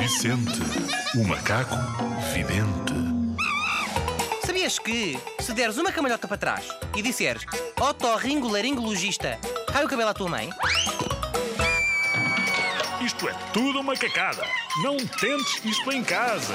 Vicente, o macaco vidente. Sabias que, se deres uma camalhota para trás e disseres otorringolaringologista, cai o cabelo à tua mãe? Isto é tudo uma cacada. Não tentes isto em casa.